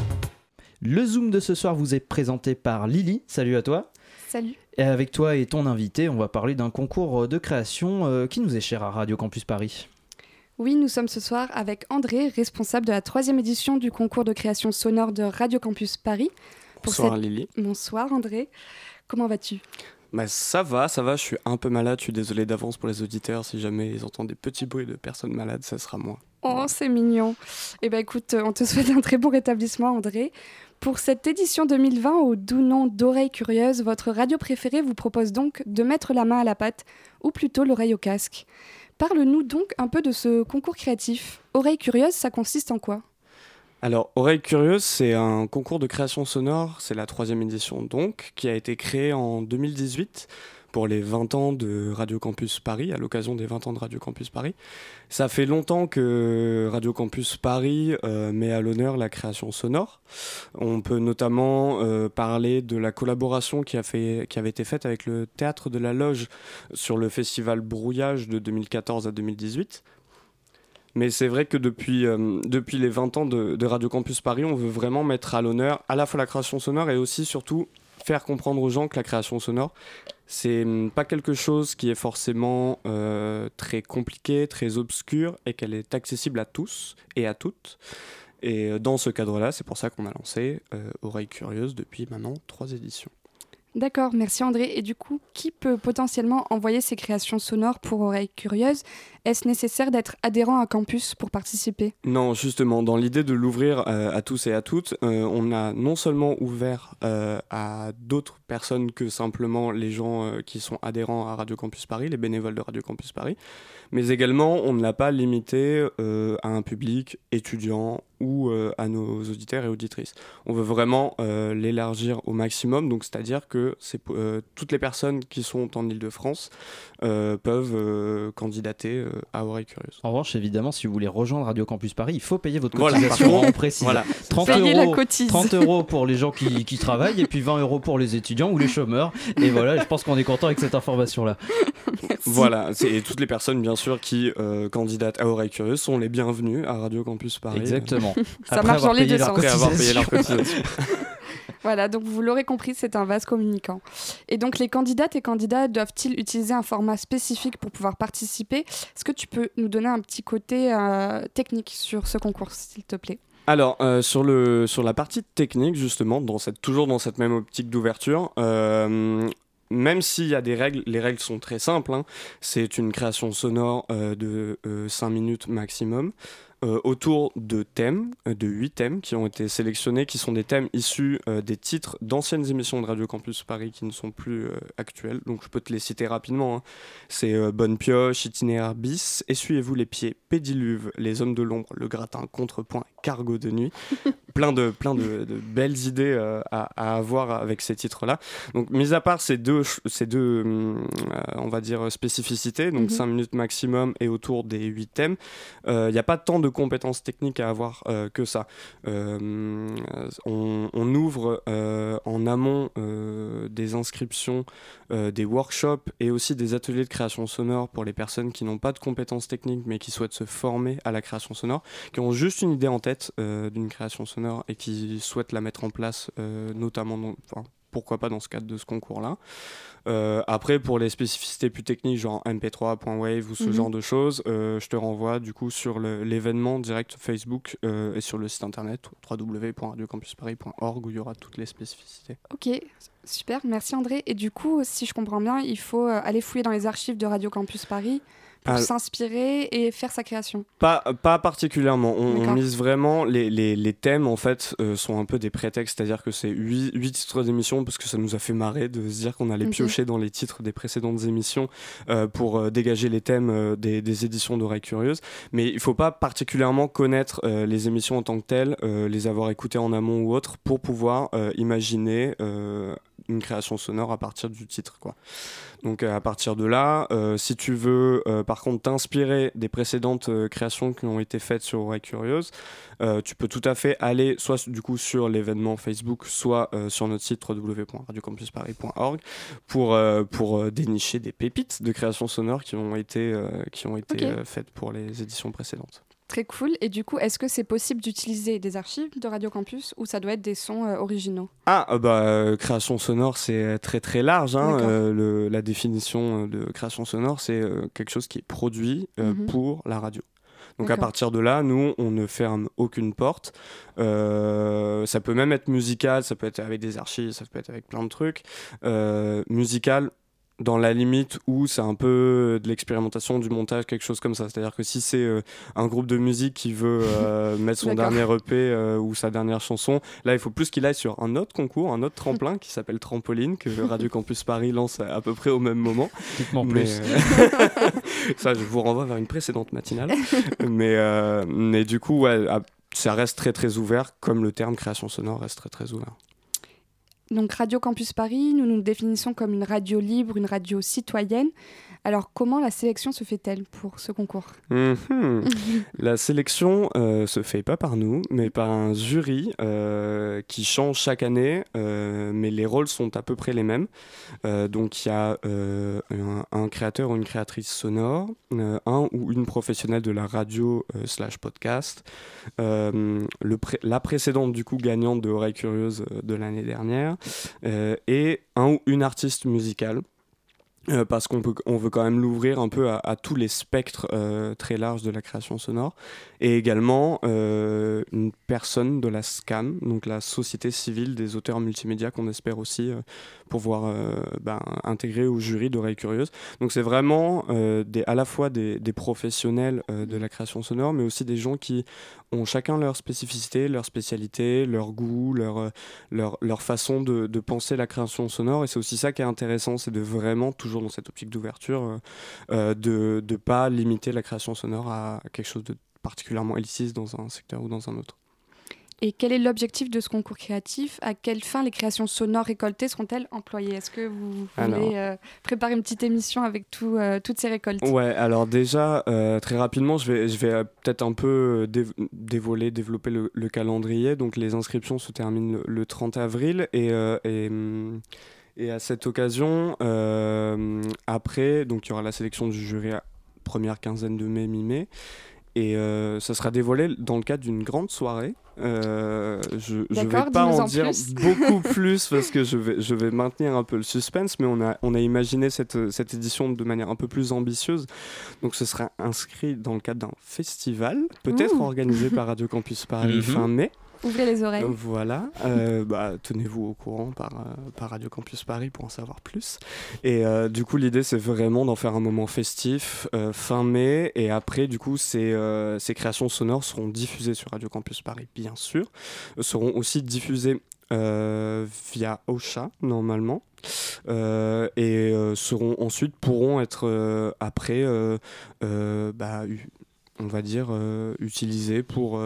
Le Zoom de ce soir vous est présenté par Lily. Salut à toi. Salut. Et avec toi et ton invité, on va parler d'un concours de création euh, qui nous est cher à Radio Campus Paris. Oui, nous sommes ce soir avec André, responsable de la troisième édition du concours de création sonore de Radio Campus Paris. Bonsoir Lily. Bonsoir André. Comment vas-tu? Bah, ça va, ça va, je suis un peu malade, je suis désolé d'avance pour les auditeurs, si jamais ils entendent des petits bruits de personnes malades, ça sera moi. Oh, c'est mignon. Eh bien écoute, on te *laughs* souhaite un très bon rétablissement André. Pour cette édition 2020 au doux nom d'Oreille Curieuse, votre radio préférée vous propose donc de mettre la main à la pâte, ou plutôt l'oreille au casque. Parle-nous donc un peu de ce concours créatif. Oreille Curieuse, ça consiste en quoi? Alors, Oreille Curieuse, c'est un concours de création sonore, c'est la troisième édition donc, qui a été créé en 2018 pour les 20 ans de Radio Campus Paris, à l'occasion des 20 ans de Radio Campus Paris. Ça fait longtemps que Radio Campus Paris euh, met à l'honneur la création sonore. On peut notamment euh, parler de la collaboration qui, a fait, qui avait été faite avec le Théâtre de la Loge sur le festival Brouillage de 2014 à 2018. Mais c'est vrai que depuis, euh, depuis les 20 ans de, de, Radio Campus Paris, on veut vraiment mettre à l'honneur à la fois la création sonore et aussi surtout faire comprendre aux gens que la création sonore, c'est hum, pas quelque chose qui est forcément euh, très compliqué, très obscur et qu'elle est accessible à tous et à toutes. Et euh, dans ce cadre-là, c'est pour ça qu'on a lancé euh, Oreille Curieuse depuis maintenant trois éditions. D'accord, merci André. Et du coup, qui peut potentiellement envoyer ses créations sonores pour Oreille Curieuse Est-ce nécessaire d'être adhérent à campus pour participer? Non, justement, dans l'idée de l'ouvrir euh, à tous et à toutes, euh, on a non seulement ouvert euh, à d'autres personnes que simplement les gens qui sont adhérents à Radio Campus Paris, les bénévoles de Radio Campus Paris, mais également on ne l'a pas limité à un public étudiant ou à nos auditeurs et auditrices. On veut vraiment l'élargir au maximum, donc c'est-à-dire que toutes les personnes qui sont en Ile-de-France peuvent candidater à Oreille Curieuse. En revanche, évidemment, si vous voulez rejoindre Radio Campus Paris, il faut payer votre cotisation voilà, en précis. Voilà. 30, euros, 30 euros pour les gens qui, qui, travaillent et puis 20 euros pour les étudiants ou les chômeurs. Et voilà, je pense qu'on est content avec cette information-là. Voilà, et toutes les personnes, bien sûr, qui candidatent à Oreille Curieuse sont les bienvenues à Radio Campus Paris. Exactement. Ça marche dans les deux sens. *laughs* voilà, donc vous l'aurez compris, c'est un vase communicant. Et donc les candidates et candidats doivent-ils utiliser un format spécifique pour pouvoir participer? Est-ce que tu peux nous donner un petit côté euh, technique sur ce concours, s'il te plaît? Alors euh, sur le sur la partie technique justement, dans cette toujours dans cette même optique d'ouverture, euh, même s'il y a des règles, les règles sont très simples. Hein. C'est une création sonore de 5 minutes maximum. Euh, autour de thèmes, euh, de huit thèmes qui ont été sélectionnés, qui sont des thèmes issus euh, des titres d'anciennes émissions de Radio Campus Paris qui ne sont plus actuelles. Donc je peux te les citer rapidement. Hein. C'est Bonne Pioche, Itinéraire bis, Essuyez-vous les pieds, Pédiluve, Les Hommes de l'ombre, Le Gratin, Contrepoint, Cargo de nuit. *laughs* plein de, plein de, belles idées à, avoir avec ces titres-là. Donc, mis à part ces deux, ces deux on va dire, spécificités, donc 5 mhm. minutes maximum et autour des 8 thèmes, il n'y a pas tant de compétences techniques à avoir euh, que ça. Euh, on, ouvre euh, en amont des inscriptions, des workshops et aussi des ateliers de création sonore pour les personnes qui n'ont pas de compétences techniques mais qui souhaitent se former à la création sonore, qui ont juste une idée en tête d'une création sonore et qui souhaitent la mettre en place, notamment dans, pourquoi pas dans ce cadre de ce concours-là. Euh, après, pour les spécificités plus techniques, genre mp3.wave ou ce mhm. genre de choses, euh, je te renvoie du coup sur l'événement direct Facebook euh, et sur le site internet www.radiocampusparis.org où il y aura toutes les spécificités. Ok, super, merci André. Et du coup, si je comprends bien, il faut aller fouiller dans les archives de Radio Campus Paris pour s'inspirer et faire sa création Pas, pas particulièrement. On, mise vraiment. Les, les, les, thèmes, en fait, euh, sont un peu des prétextes. C'est-à-dire que c'est 8, titres d'émission parce que ça nous a fait marrer de se dire qu'on allait piocher dans les titres des précédentes émissions euh, pour euh, dégager les thèmes des, des, éditions d'Oreilles Curieuses. Mais il ne faut pas particulièrement connaître les émissions en tant que telles, les avoir écoutées en amont ou autre, pour pouvoir imaginer une création sonore à partir du titre. Quoi. Donc à partir de là, euh, si tu veux euh, par contre t'inspirer des précédentes euh, créations qui ont été faites sur Oreille Curieuse, tu peux tout à fait aller soit du coup sur l'événement Facebook, soit sur notre site www.radiocampusparis.org pour, pour dénicher des pépites de créations sonores qui ont été, qui ont été faites pour les éditions précédentes. Très cool. Et du coup, est-ce que c'est possible d'utiliser des archives de Radio Campus ou ça doit être des sons euh, originaux? Ah, euh, bah, euh, création sonore, c'est très très large. Hein. la définition de création sonore, c'est quelque chose qui est produit mhm. pour la radio. Donc à partir de là, nous, on ne ferme aucune porte. ça peut même être musical, ça peut être avec des archives, ça peut être avec plein de trucs. musical, dans la limite où c'est un peu de l'expérimentation, du montage, quelque chose comme ça. C'est-à-dire que si c'est euh, un groupe de musique qui veut euh, *laughs* mettre son dernier EP euh, ou sa dernière chanson, là il faut plus qu'il aille sur un autre concours, un autre tremplin qui s'appelle Trampoline, que *laughs* Radio Campus Paris lance à, peu près au même moment. plus. *laughs* ça, je vous renvoie vers une précédente matinale. mais, mais du coup, ouais, ça reste très très ouvert, comme le terme création sonore reste très très ouvert. Donc Radio Campus Paris, nous nous définissons comme une radio libre, une radio citoyenne. Alors comment la sélection se fait-elle pour ce concours mhm. *laughs* La sélection euh, se fait pas par nous, mais par un jury euh, qui change chaque année, euh, mais les rôles sont à peu près les mêmes. Donc il y a un, créateur ou une créatrice sonore, un ou une professionnelle de la radio slash podcast, le la précédente du coup gagnante de Oreille Curieuse de l'année dernière, et un ou une artiste musicale. Euh, parce qu'on on veut quand même l'ouvrir un peu à, tous les spectres euh, très larges de la création sonore, et également euh, une personne de la SCAM, donc la Société civile des auteurs multimédia, qu'on espère aussi pouvoir ben, intégrer au jury d'oreilles curieuses. Donc c'est vraiment à la fois des, professionnels de la création sonore, mais aussi des gens qui ont chacun leur spécificité, leur spécialité, leur goût, leur, leur, leur façon de, de penser la création sonore, et c'est aussi ça qui est intéressant, c'est de vraiment toujours dans cette optique d'ouverture, euh, euh, de ne pas limiter la création sonore à quelque chose de particulièrement élitiste dans un secteur ou dans un autre. Et quel est l'objectif de ce concours créatif? À quelle fin les créations sonores récoltées seront-elles employées? Est-ce que vous voulez euh, préparer une petite émission avec tout, toutes ces récoltes? Ouais, alors déjà, très rapidement, je vais, je vais peut-être un peu dévoiler, développer le, calendrier. Donc les inscriptions se terminent le, 30 avril et, et hum, et à cette occasion, euh, après, donc il y aura la sélection du jury à première quinzaine de mai, mi-mai. Et euh, ça sera dévoilé dans le cadre d'une grande soirée. Euh, je ne vais pas en, dire beaucoup *laughs* plus parce que je vais, je vais maintenir un peu le suspense, mais on a, on a imaginé cette, cette édition de manière un peu plus ambitieuse. Donc ce sera inscrit dans le cadre d'un festival, peut-être organisé par Radio Campus Paris *laughs* mhm. fin mai. Ouvrez les oreilles. Voilà. Euh, bah, tenez-vous au courant par, euh, par Radio Campus Paris pour en savoir plus. Et euh, du coup, l'idée, c'est vraiment d'en faire un moment festif fin mai. Et après, du coup, ces, créations sonores seront diffusées sur Radio Campus Paris, bien sûr. seront aussi diffusées via Ocha, normalement. et seront ensuite pourront être après, bah, on va dire, utilisées pour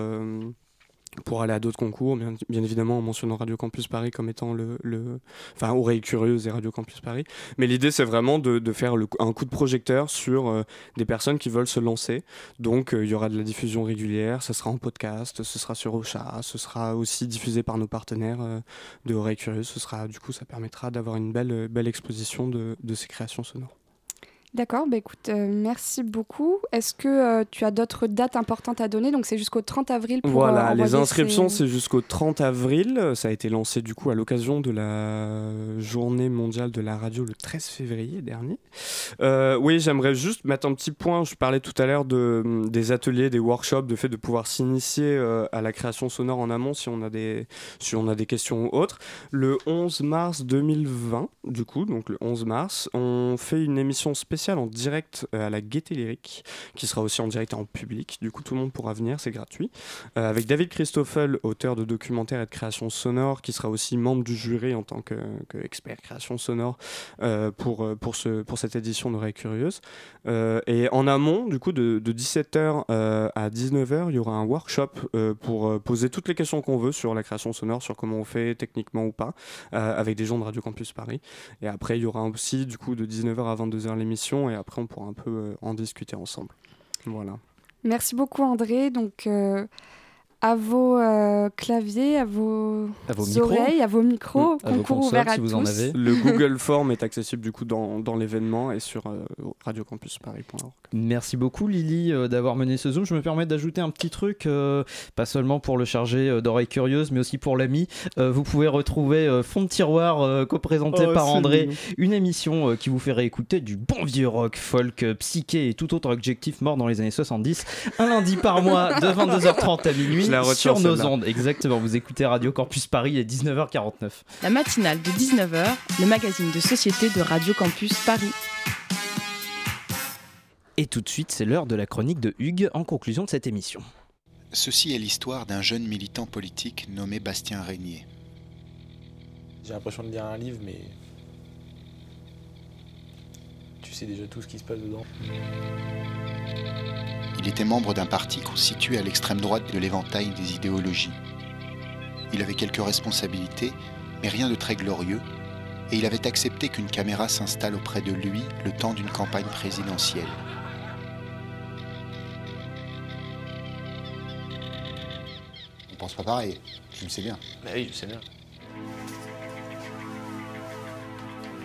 pour aller à d'autres concours, bien, évidemment en mentionnant Radio Campus Paris comme étant le, le enfin Oreille Curieuse et Radio Campus Paris. Mais l'idée c'est vraiment de, faire un coup de projecteur sur euh, des personnes qui veulent se lancer. Donc euh, il y aura de la diffusion régulière, ce sera en podcast, ce sera sur Ocha, ce sera aussi diffusé par nos partenaires euh, de Oreille Curieuse. Ce sera du coup ça permettra d'avoir une belle belle exposition de ces créations sonores. D'accord, bah écoute, euh, merci beaucoup. Est-ce que euh, tu as d'autres dates importantes à donner? Donc c'est jusqu'au 30 avril pour Voilà, euh, les inscriptions c'est jusqu'au 30 avril. Ça a été lancé du coup à l'occasion de la journée mondiale de la radio le 13 février dernier. oui, j'aimerais juste mettre un petit point. Je parlais tout à l'heure de, des ateliers, des workshops, de fait de pouvoir s'initier à la création sonore en amont si on a des, si on a des questions ou autres. Le 11 mars 2020, du coup, donc le 11 mars, on fait une émission spéciale en direct euh, à la Gaieté Lyrique, qui sera aussi en direct en public. Du coup, tout le monde pourra venir, c'est gratuit. Euh, avec David Christoffel, auteur de documentaires et de création sonore, qui sera aussi membre du jury en tant qu'expert création sonore euh, pour, pour, ce, pour cette édition d'Oreilles Curieuses. et en amont, du coup, de, 17h à 19h, il y aura un workshop pour poser toutes les questions qu'on veut sur la création sonore, sur comment on fait techniquement ou pas, avec des gens de Radio Campus Paris. Et après, il y aura aussi, du coup, de 19h à 22h l'émission et après on pourra un peu euh, en discuter ensemble. Voilà. Merci beaucoup André. Donc euh, à vos euh, claviers, à vos, oreilles, à vos micros, mmh. concours ouvert à tous. Le *laughs* Google Form est accessible du coup dans, dans l'événement et sur euh, radiocampusparis.org. Merci beaucoup Lily euh, d'avoir mené ce Zoom. Je me permets d'ajouter un petit truc, pas seulement pour le charger d'oreilles curieuses, mais aussi pour l'ami. vous pouvez retrouver Fond de tiroir co-présenté oh, par André, une émission qui vous fait réécouter du bon vieux rock, folk, psyché et tout autre objectif mort dans les années 70, un lundi par mois de *laughs* 22h30 à minuit sur nos ondes. Exactement, vous écoutez Radio Campus Paris, il est 19h49. La matinale de 19h, le magazine de société de Radio Campus Paris. Et tout de suite, c'est l'heure de la chronique de Hugues en conclusion de cette émission. Ceci est l'histoire d'un jeune militant politique nommé Bastien Régnier. J'ai l'impression de lire un livre, mais tu sais déjà tout ce qui se passe dedans. Il était membre d'un parti constitué à l'extrême droite de l'éventail des idéologies. Il avait quelques responsabilités, mais rien de très glorieux, et il avait accepté qu'une caméra s'installe auprès de lui le temps d'une campagne présidentielle. On pense pas pareil, tu le sais bien. Bah oui, je sais bien.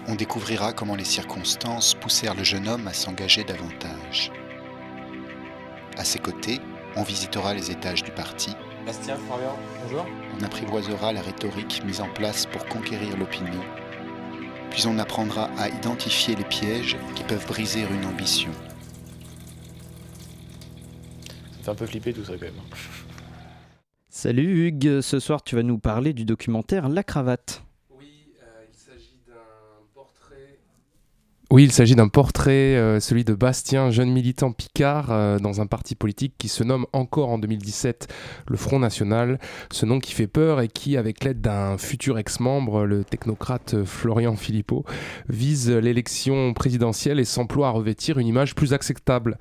On découvrira comment les circonstances poussèrent le jeune homme à s'engager davantage. À ses côtés, on visitera les étages du parti. Bastien, bonjour. On apprivoisera la rhétorique mise en place pour conquérir l'opinion. puis on apprendra à identifier les pièges qui peuvent briser une ambition. Ça fait un peu flipper tout ça quand même. Salut Hugues, ce soir tu vas nous parler du documentaire La Cravate. Oui, il s'agit d'un portrait, euh, celui de Bastien, jeune militant picard euh, dans un parti politique qui se nomme encore en 2017 le Front National, ce nom qui fait peur et qui, avec l'aide d'un futur ex-membre, le technocrate Florian Philippot, vise l'élection présidentielle et s'emploie à revêtir une image plus acceptable.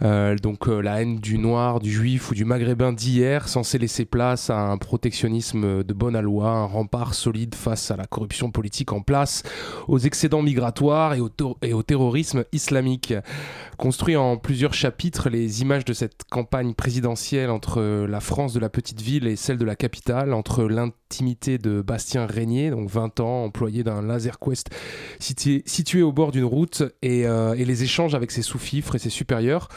Euh, donc la haine du noir, du juif ou du maghrébin d'hier, censé laisser place à un protectionnisme de bonne loi, un rempart solide face à la corruption politique en place, aux excédents migratoires et au et au terrorisme islamique. Construit en plusieurs chapitres, les images de cette campagne présidentielle entre la France de la petite ville et celle de la capitale, entre de Bastien Régnier, donc 20 ans, employé d'un laser quest situé, situé au bord d'une route, et, euh, et, les échanges avec ses sous-fifres et ses supérieurs,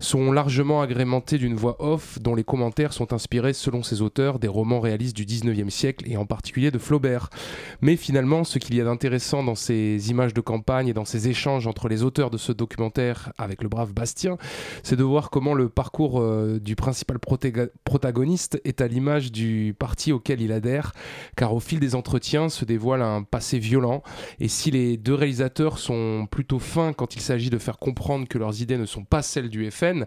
sont largement agrémentés d'une voix off dont les commentaires sont inspirés, selon ses auteurs, des romans réalistes du 19e siècle et en particulier de Flaubert. Mais finalement, ce qu'il y a d'intéressant dans ces images de campagne et dans ces échanges entre les auteurs de ce documentaire avec le brave Bastien, c'est de voir comment le parcours euh, du principal protagoniste est à l'image du parti auquel il adhère, car au fil des entretiens se dévoile un passé violent, et si les deux réalisateurs sont plutôt fins quand il s'agit de faire comprendre que leurs idées ne sont pas celles du FN,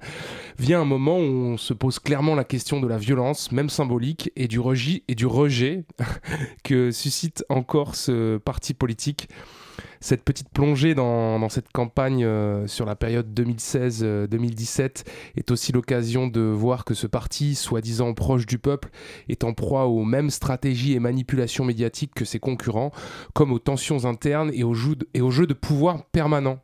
vient un moment où on se pose clairement la question de la violence, même symbolique, et du, rejet, et du rejet *laughs* que suscite encore ce parti politique cette petite plongée dans, cette campagne euh, sur la période 2016-2017 euh, est aussi l'occasion de voir que ce parti, soi-disant proche du peuple, est en proie aux mêmes stratégies et manipulations médiatiques que ses concurrents, comme aux tensions internes et aux jeux de pouvoir permanents.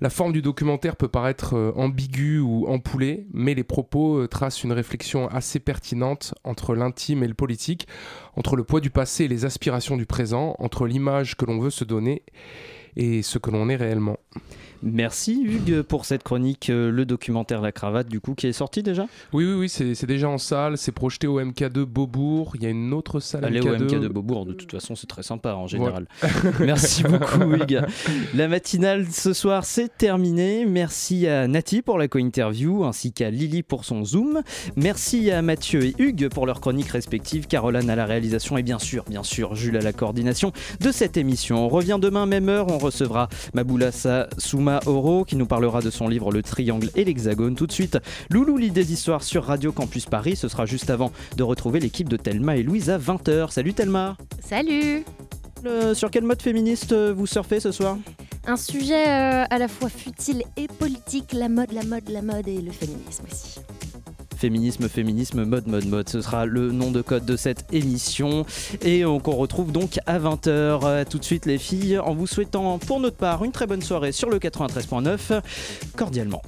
La forme du documentaire peut paraître euh, ambiguë ou empoulée, mais les propos euh, tracent une réflexion assez pertinente entre l'intime et le politique, entre le poids du passé et les aspirations du présent, entre l'image que l'on veut se donner et ce que l'on est réellement. Merci Hugues pour cette chronique, euh, le documentaire La Cravate du coup qui est sorti déjà? Oui oui oui c'est déjà en salle, c'est projeté au MK2 Beaubourg, il y a une autre salle Allez MK2. au MK2 Beaubourg, de toute façon c'est très sympa en général. *laughs* Merci beaucoup Hugues. La matinale ce soir c'est terminé, merci à Nati pour la co-interview ainsi qu'à Lily pour son zoom, merci à Mathieu et Hugues pour leurs chroniques respectives, Caroline à la réalisation et bien sûr, bien sûr Jules à la coordination de cette émission. On revient demain même heure, on recevra Maboulassa Souma Oro qui nous parlera de son livre Le Triangle et l'Hexagone. Tout de suite, Loulou lit des histoires sur Radio Campus Paris. Ce sera juste avant de retrouver l'équipe de Thelma et Louise à 20h. Salut Thelma Salut Sur quel mode féministe euh, vous surfez ce soir? Un sujet euh, à la fois futile et politique, la mode, la mode, la mode et le féminisme aussi. Féminisme, féminisme, mode, mode, mode. Ce sera le nom de code de cette émission. Et on, retrouve donc à 20h. Tout de suite, les filles, en vous souhaitant pour notre part une très bonne soirée sur le 93.9. Cordialement.